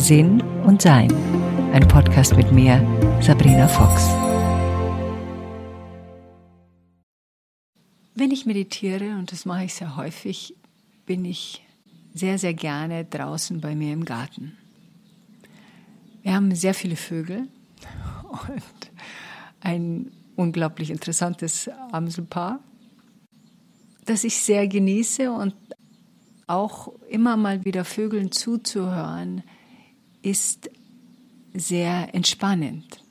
Sinn und Sein. Ein Podcast mit mir, Sabrina Fox. Wenn ich meditiere, und das mache ich sehr häufig, bin ich sehr, sehr gerne draußen bei mir im Garten. Wir haben sehr viele Vögel und ein unglaublich interessantes Amselpaar, das ich sehr genieße und auch immer mal wieder Vögeln zuzuhören, ist sehr entspannend.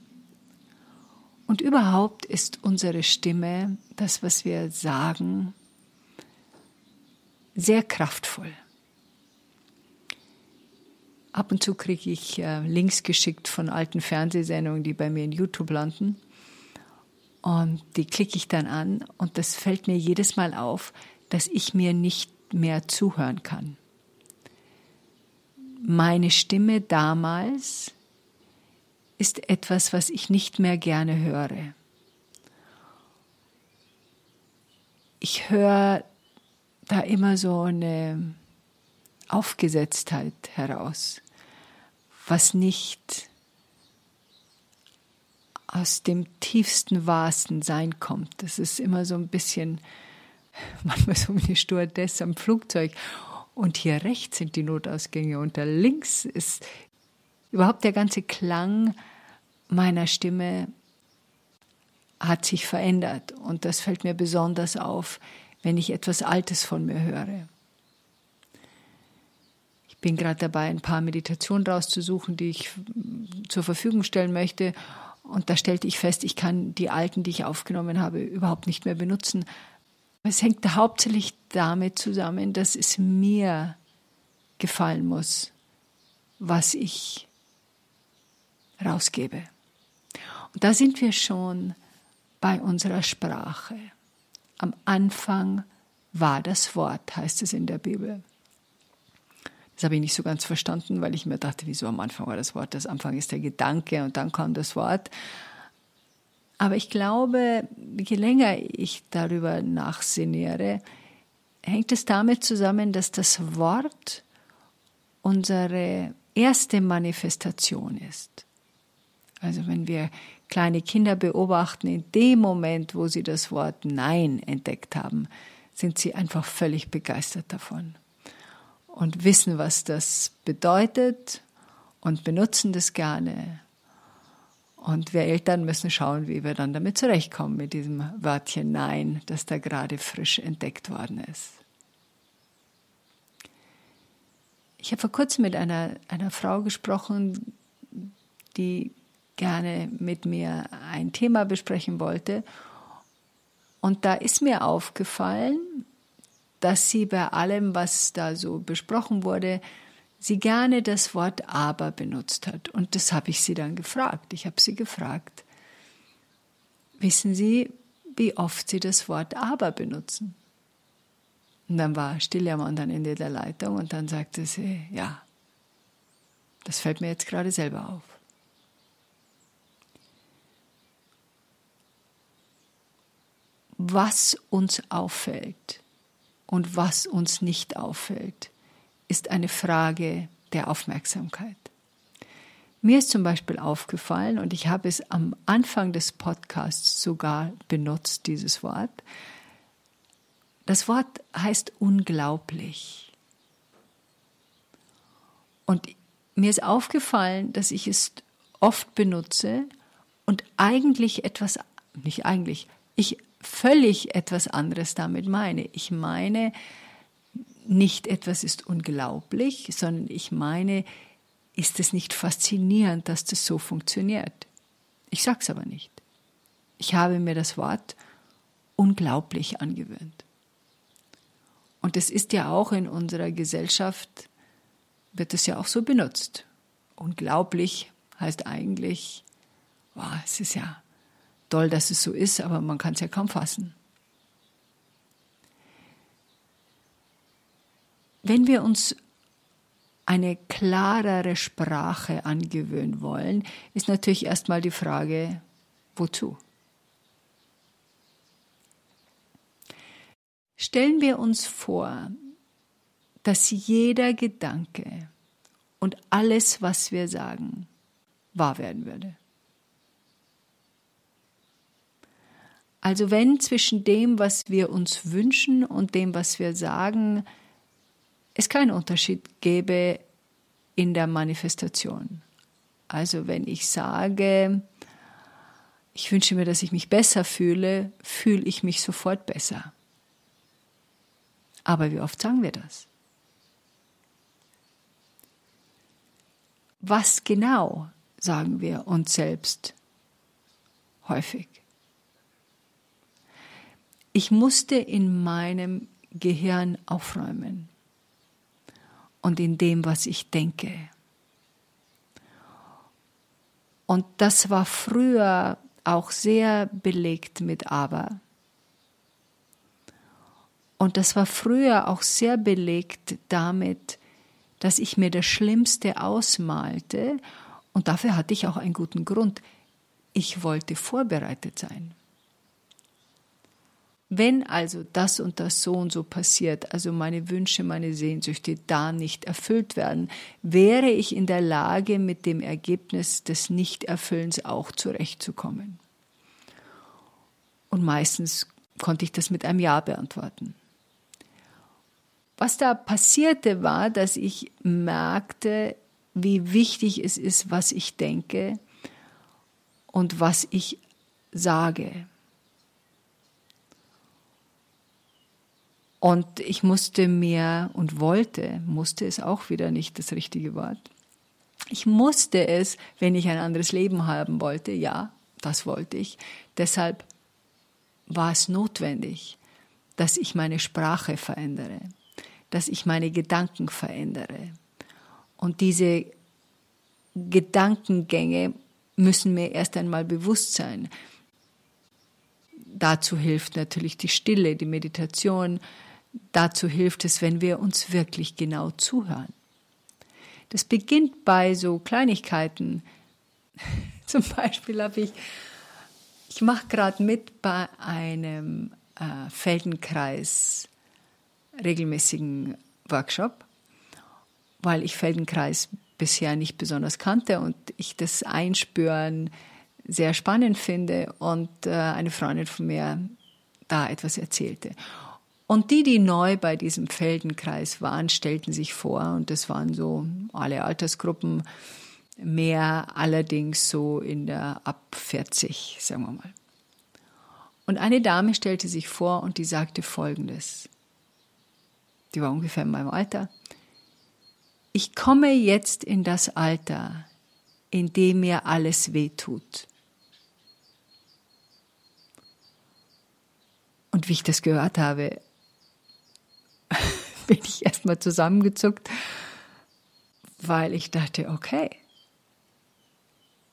Und überhaupt ist unsere Stimme, das, was wir sagen, sehr kraftvoll. Ab und zu kriege ich äh, Links geschickt von alten Fernsehsendungen, die bei mir in YouTube landen. Und die klicke ich dann an und das fällt mir jedes Mal auf, dass ich mir nicht mehr zuhören kann. Meine Stimme damals ist etwas, was ich nicht mehr gerne höre. Ich höre da immer so eine Aufgesetztheit heraus, was nicht aus dem tiefsten, wahrsten Sein kommt. Das ist immer so ein bisschen, manchmal so wie eine Stewardess am Flugzeug. Und hier rechts sind die Notausgänge und da links ist überhaupt der ganze Klang meiner Stimme hat sich verändert. Und das fällt mir besonders auf, wenn ich etwas Altes von mir höre. Ich bin gerade dabei, ein paar Meditationen rauszusuchen, die ich zur Verfügung stellen möchte. Und da stellte ich fest, ich kann die alten, die ich aufgenommen habe, überhaupt nicht mehr benutzen. Es hängt hauptsächlich damit zusammen, dass es mir gefallen muss, was ich rausgebe. Und da sind wir schon bei unserer Sprache. Am Anfang war das Wort, heißt es in der Bibel. Das habe ich nicht so ganz verstanden, weil ich mir dachte, wieso am Anfang war das Wort? Das Anfang ist der Gedanke und dann kam das Wort. Aber ich glaube, je länger ich darüber nachsinniere, hängt es damit zusammen, dass das Wort unsere erste Manifestation ist. Also wenn wir kleine Kinder beobachten, in dem Moment, wo sie das Wort Nein entdeckt haben, sind sie einfach völlig begeistert davon und wissen, was das bedeutet und benutzen das gerne. Und wir Eltern müssen schauen, wie wir dann damit zurechtkommen, mit diesem Wörtchen Nein, das da gerade frisch entdeckt worden ist. Ich habe vor kurzem mit einer, einer Frau gesprochen, die gerne mit mir ein Thema besprechen wollte. Und da ist mir aufgefallen, dass sie bei allem, was da so besprochen wurde, sie gerne das Wort aber benutzt hat. Und das habe ich sie dann gefragt. Ich habe sie gefragt, wissen Sie, wie oft Sie das Wort aber benutzen? Und dann war Stille am anderen Ende der Leitung und dann sagte sie, ja, das fällt mir jetzt gerade selber auf. was uns auffällt und was uns nicht auffällt, ist eine Frage der Aufmerksamkeit. Mir ist zum Beispiel aufgefallen, und ich habe es am Anfang des Podcasts sogar benutzt, dieses Wort. Das Wort heißt unglaublich. Und mir ist aufgefallen, dass ich es oft benutze und eigentlich etwas, nicht eigentlich, ich völlig etwas anderes damit meine. Ich meine nicht etwas ist unglaublich, sondern ich meine, ist es nicht faszinierend, dass das so funktioniert? Ich sage es aber nicht. Ich habe mir das Wort unglaublich angewöhnt. Und es ist ja auch in unserer Gesellschaft, wird es ja auch so benutzt. Unglaublich heißt eigentlich, wow, es ist ja toll, dass es so ist, aber man kann es ja kaum fassen. Wenn wir uns eine klarere Sprache angewöhnen wollen, ist natürlich erstmal die Frage, wozu? Stellen wir uns vor, dass jeder Gedanke und alles, was wir sagen, wahr werden würde. Also wenn zwischen dem, was wir uns wünschen und dem, was wir sagen, es keinen Unterschied gäbe in der Manifestation. Also wenn ich sage, ich wünsche mir, dass ich mich besser fühle, fühle ich mich sofort besser. Aber wie oft sagen wir das? Was genau sagen wir uns selbst häufig? Ich musste in meinem Gehirn aufräumen und in dem, was ich denke. Und das war früher auch sehr belegt mit Aber. Und das war früher auch sehr belegt damit, dass ich mir das Schlimmste ausmalte. Und dafür hatte ich auch einen guten Grund. Ich wollte vorbereitet sein. Wenn also das und das so und so passiert, also meine Wünsche, meine Sehnsüchte da nicht erfüllt werden, wäre ich in der Lage, mit dem Ergebnis des Nichterfüllens auch zurechtzukommen. Und meistens konnte ich das mit einem Ja beantworten. Was da passierte, war, dass ich merkte, wie wichtig es ist, was ich denke und was ich sage. Und ich musste mir und wollte, musste es auch wieder nicht das richtige Wort. Ich musste es, wenn ich ein anderes Leben haben wollte, ja, das wollte ich. Deshalb war es notwendig, dass ich meine Sprache verändere, dass ich meine Gedanken verändere. Und diese Gedankengänge müssen mir erst einmal bewusst sein. Dazu hilft natürlich die Stille, die Meditation, Dazu hilft es, wenn wir uns wirklich genau zuhören. Das beginnt bei so Kleinigkeiten. Zum Beispiel habe ich, ich mache gerade mit bei einem äh, Feldenkreis regelmäßigen Workshop, weil ich Feldenkreis bisher nicht besonders kannte und ich das Einspüren sehr spannend finde und äh, eine Freundin von mir da etwas erzählte. Und die, die neu bei diesem Feldenkreis waren, stellten sich vor, und das waren so alle Altersgruppen, mehr allerdings so in der ab 40, sagen wir mal. Und eine Dame stellte sich vor und die sagte Folgendes. Die war ungefähr in meinem Alter. Ich komme jetzt in das Alter, in dem mir alles weh tut. Und wie ich das gehört habe, bin ich erstmal zusammengezuckt, weil ich dachte, okay,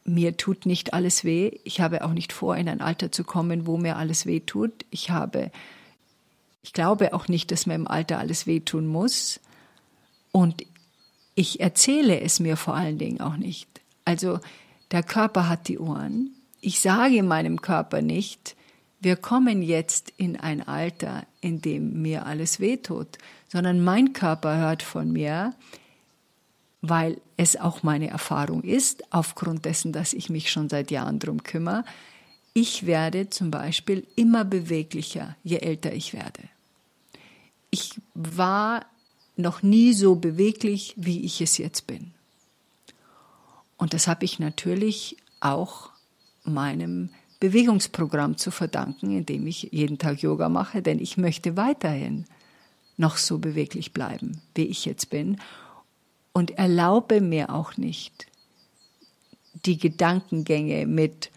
mir tut nicht alles weh. Ich habe auch nicht vor, in ein Alter zu kommen, wo mir alles weh tut. Ich habe, ich glaube auch nicht, dass mir im Alter alles weh tun muss. Und ich erzähle es mir vor allen Dingen auch nicht. Also der Körper hat die Ohren. Ich sage meinem Körper nicht, wir kommen jetzt in ein Alter, in dem mir alles wehtut, sondern mein Körper hört von mir, weil es auch meine Erfahrung ist, aufgrund dessen, dass ich mich schon seit Jahren darum kümmere, ich werde zum Beispiel immer beweglicher, je älter ich werde. Ich war noch nie so beweglich, wie ich es jetzt bin. Und das habe ich natürlich auch meinem Bewegungsprogramm zu verdanken, indem ich jeden Tag Yoga mache, denn ich möchte weiterhin noch so beweglich bleiben, wie ich jetzt bin und erlaube mir auch nicht die Gedankengänge mit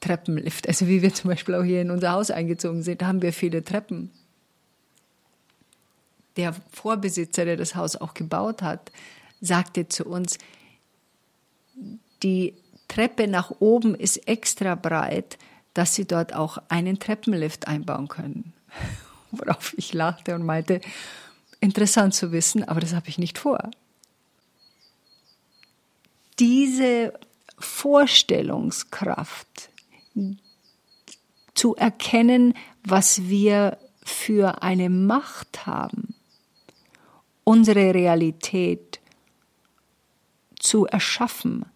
Treppenlift, also wie wir zum Beispiel auch hier in unser Haus eingezogen sind, haben wir viele Treppen. Der Vorbesitzer, der das Haus auch gebaut hat, sagte zu uns, die Treppe nach oben ist extra breit, dass sie dort auch einen Treppenlift einbauen können. Worauf ich lachte und meinte, interessant zu wissen, aber das habe ich nicht vor. Diese Vorstellungskraft zu erkennen, was wir für eine Macht haben, unsere Realität zu erschaffen.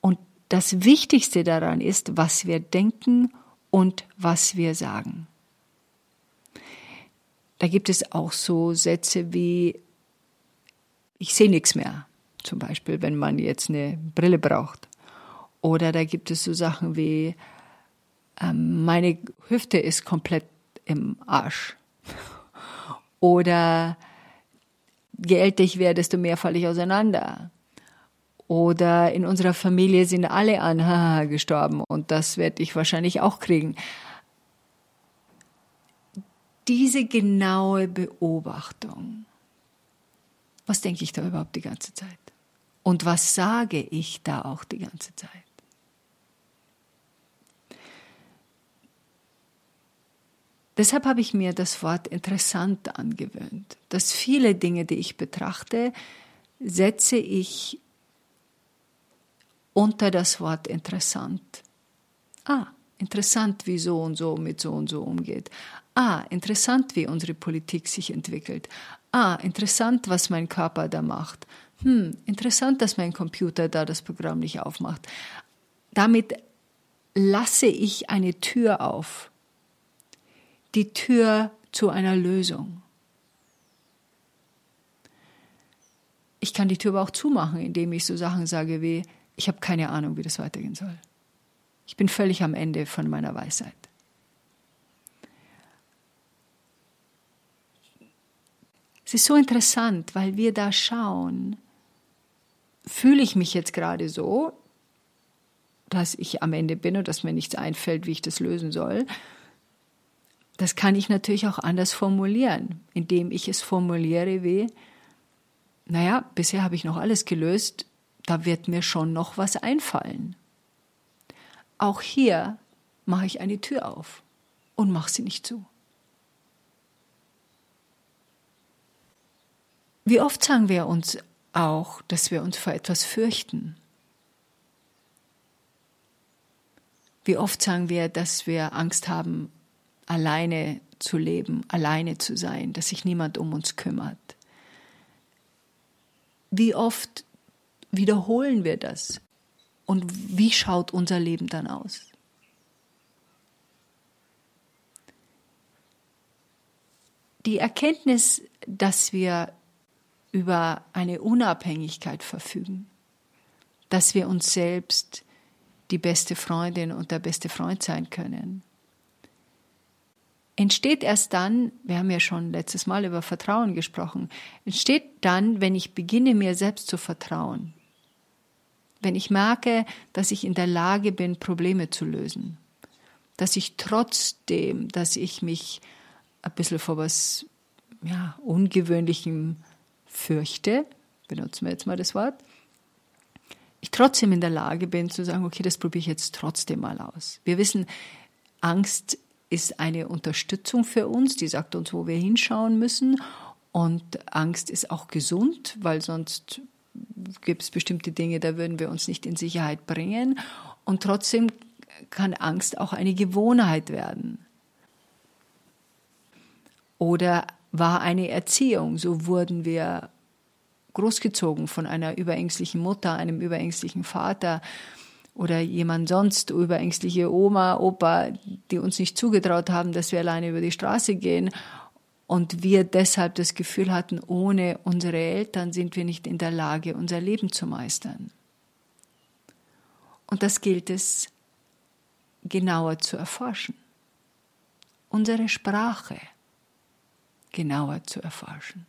Und das Wichtigste daran ist, was wir denken und was wir sagen. Da gibt es auch so Sätze wie, ich sehe nichts mehr, zum Beispiel, wenn man jetzt eine Brille braucht. Oder da gibt es so Sachen wie, ähm, meine Hüfte ist komplett im Arsch. Oder je älter ich werde, desto mehr falle ich auseinander. Oder in unserer Familie sind alle an Haha gestorben und das werde ich wahrscheinlich auch kriegen. Diese genaue Beobachtung, was denke ich da überhaupt die ganze Zeit? Und was sage ich da auch die ganze Zeit? Deshalb habe ich mir das Wort interessant angewöhnt, dass viele Dinge, die ich betrachte, setze ich unter das Wort interessant. Ah, interessant, wie so und so mit so und so umgeht. Ah, interessant, wie unsere Politik sich entwickelt. Ah, interessant, was mein Körper da macht. Hm, interessant, dass mein Computer da das Programm nicht aufmacht. Damit lasse ich eine Tür auf die Tür zu einer Lösung. Ich kann die Tür aber auch zumachen, indem ich so Sachen sage wie, ich habe keine Ahnung, wie das weitergehen soll. Ich bin völlig am Ende von meiner Weisheit. Es ist so interessant, weil wir da schauen, fühle ich mich jetzt gerade so, dass ich am Ende bin und dass mir nichts einfällt, wie ich das lösen soll, das kann ich natürlich auch anders formulieren, indem ich es formuliere wie, naja, bisher habe ich noch alles gelöst, da wird mir schon noch was einfallen. Auch hier mache ich eine Tür auf und mache sie nicht zu. Wie oft sagen wir uns auch, dass wir uns vor etwas fürchten? Wie oft sagen wir, dass wir Angst haben, alleine zu leben, alleine zu sein, dass sich niemand um uns kümmert. Wie oft wiederholen wir das? Und wie schaut unser Leben dann aus? Die Erkenntnis, dass wir über eine Unabhängigkeit verfügen, dass wir uns selbst die beste Freundin und der beste Freund sein können, entsteht erst dann, wir haben ja schon letztes Mal über Vertrauen gesprochen, entsteht dann, wenn ich beginne, mir selbst zu vertrauen. Wenn ich merke, dass ich in der Lage bin, Probleme zu lösen. Dass ich trotzdem, dass ich mich ein bisschen vor was ja, Ungewöhnlichem fürchte, benutzen wir jetzt mal das Wort, ich trotzdem in der Lage bin zu sagen, okay, das probiere ich jetzt trotzdem mal aus. Wir wissen, Angst ist eine Unterstützung für uns, die sagt uns, wo wir hinschauen müssen. Und Angst ist auch gesund, weil sonst gibt es bestimmte Dinge, da würden wir uns nicht in Sicherheit bringen. Und trotzdem kann Angst auch eine Gewohnheit werden. Oder war eine Erziehung, so wurden wir großgezogen von einer überängstlichen Mutter, einem überängstlichen Vater oder jemand sonst, überängstliche Oma, Opa, die uns nicht zugetraut haben, dass wir alleine über die Straße gehen und wir deshalb das Gefühl hatten, ohne unsere Eltern sind wir nicht in der Lage, unser Leben zu meistern. Und das gilt es genauer zu erforschen. Unsere Sprache genauer zu erforschen.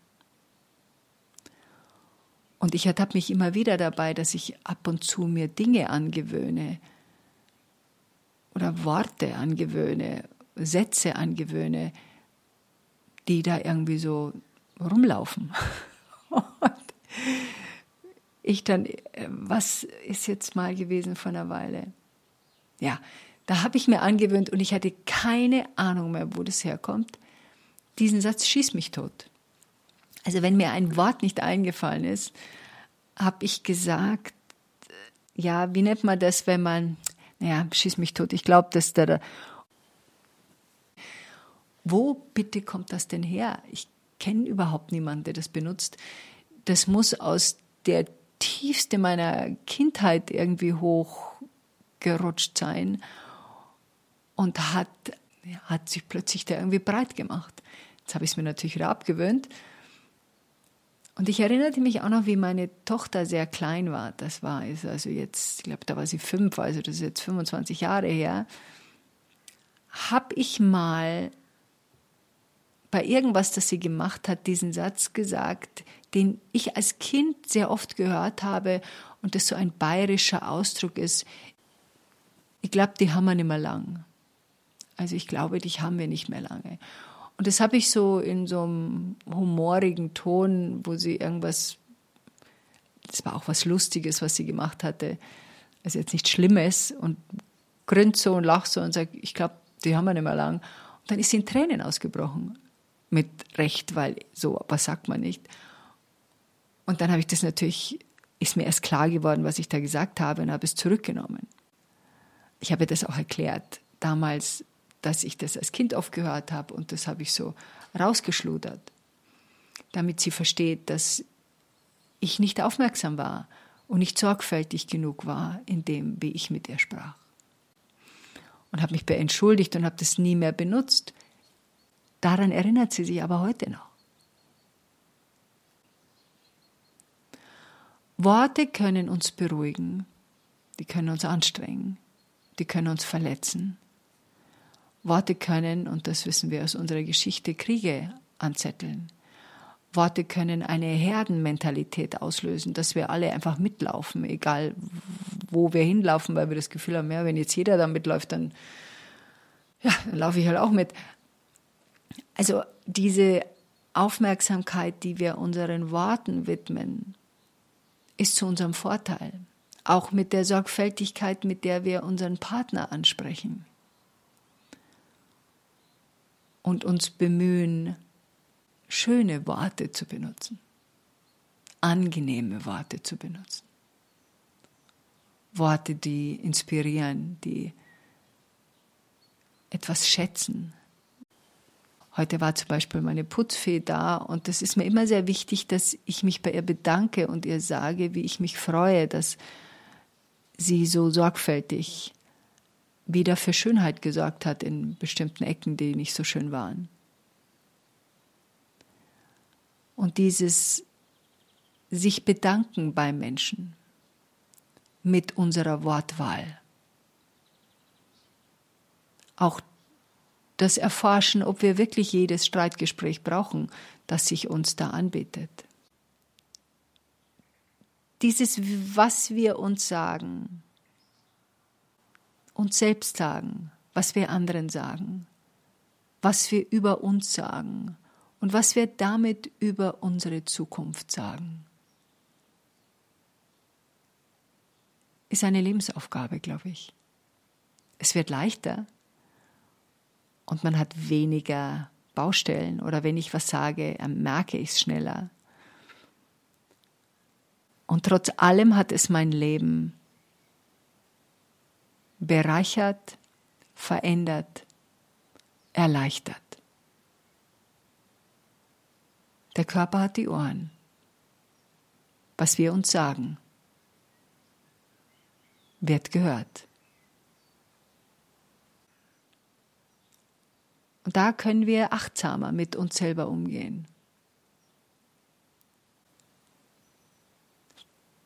Und ich ertappe mich immer wieder dabei, dass ich ab und zu mir Dinge angewöhne oder Worte angewöhne, Sätze angewöhne, die da irgendwie so rumlaufen. Und ich dann, was ist jetzt mal gewesen vor einer Weile? Ja, da habe ich mir angewöhnt und ich hatte keine Ahnung mehr, wo das herkommt. Diesen Satz schießt mich tot. Also wenn mir ein Wort nicht eingefallen ist, habe ich gesagt, ja, wie nennt man das, wenn man, naja, schieß mich tot, ich glaube, dass der, Wo bitte kommt das denn her? Ich kenne überhaupt niemanden, der das benutzt. Das muss aus der Tiefste meiner Kindheit irgendwie hochgerutscht sein und hat, hat sich plötzlich da irgendwie breit gemacht. Jetzt habe ich es mir natürlich wieder abgewöhnt. Und ich erinnerte mich auch noch, wie meine Tochter sehr klein war. Das war also jetzt, ich glaube, da war sie fünf, also das ist jetzt 25 Jahre her. Habe ich mal bei irgendwas, das sie gemacht hat, diesen Satz gesagt, den ich als Kind sehr oft gehört habe und das so ein bayerischer Ausdruck ist. Ich glaube, die haben wir nicht mehr lang. Also ich glaube, dich haben wir nicht mehr lange. Und das habe ich so in so einem humorigen Ton, wo sie irgendwas, das war auch was Lustiges, was sie gemacht hatte, also jetzt nichts Schlimmes und grinst so und lacht so und sagt, ich glaube, die haben wir nicht mehr lang. Und dann ist sie in Tränen ausgebrochen. Mit Recht, weil so was sagt man nicht. Und dann habe ich das natürlich, ist mir erst klar geworden, was ich da gesagt habe und habe es zurückgenommen. Ich habe das auch erklärt. Damals dass ich das als Kind oft gehört habe und das habe ich so rausgeschludert, damit sie versteht, dass ich nicht aufmerksam war und nicht sorgfältig genug war in dem, wie ich mit ihr sprach. Und habe mich bei entschuldigt und habe das nie mehr benutzt. Daran erinnert sie sich aber heute noch. Worte können uns beruhigen, die können uns anstrengen, die können uns verletzen, Worte können, und das wissen wir aus unserer Geschichte, Kriege anzetteln. Worte können eine Herdenmentalität auslösen, dass wir alle einfach mitlaufen, egal wo wir hinlaufen, weil wir das Gefühl haben, ja, wenn jetzt jeder da mitläuft, dann, ja, dann laufe ich halt auch mit. Also diese Aufmerksamkeit, die wir unseren Worten widmen, ist zu unserem Vorteil. Auch mit der Sorgfältigkeit, mit der wir unseren Partner ansprechen und uns bemühen, schöne Worte zu benutzen, angenehme Worte zu benutzen. Worte, die inspirieren, die etwas schätzen. Heute war zum Beispiel meine Putzfee da und es ist mir immer sehr wichtig, dass ich mich bei ihr bedanke und ihr sage, wie ich mich freue, dass sie so sorgfältig wieder für Schönheit gesorgt hat in bestimmten Ecken, die nicht so schön waren. Und dieses sich bedanken beim Menschen mit unserer Wortwahl. Auch das Erforschen, ob wir wirklich jedes Streitgespräch brauchen, das sich uns da anbietet. Dieses, was wir uns sagen, uns selbst sagen, was wir anderen sagen, was wir über uns sagen und was wir damit über unsere Zukunft sagen. Ist eine Lebensaufgabe, glaube ich. Es wird leichter und man hat weniger Baustellen oder wenn ich was sage, merke ich es schneller. Und trotz allem hat es mein Leben bereichert, verändert, erleichtert. Der Körper hat die Ohren. Was wir uns sagen, wird gehört. Und da können wir achtsamer mit uns selber umgehen.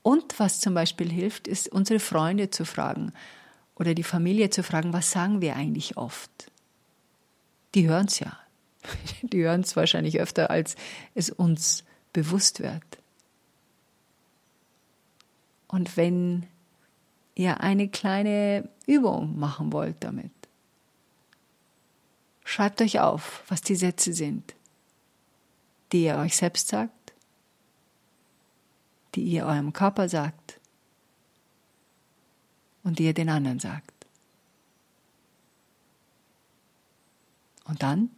Und was zum Beispiel hilft, ist, unsere Freunde zu fragen, oder die Familie zu fragen, was sagen wir eigentlich oft? Die hören es ja. Die hören es wahrscheinlich öfter, als es uns bewusst wird. Und wenn ihr eine kleine Übung machen wollt damit, schreibt euch auf, was die Sätze sind, die ihr euch selbst sagt, die ihr eurem Körper sagt und die er den anderen sagt. Und dann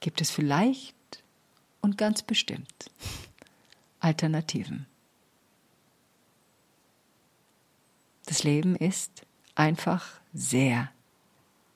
gibt es vielleicht und ganz bestimmt Alternativen. Das Leben ist einfach sehr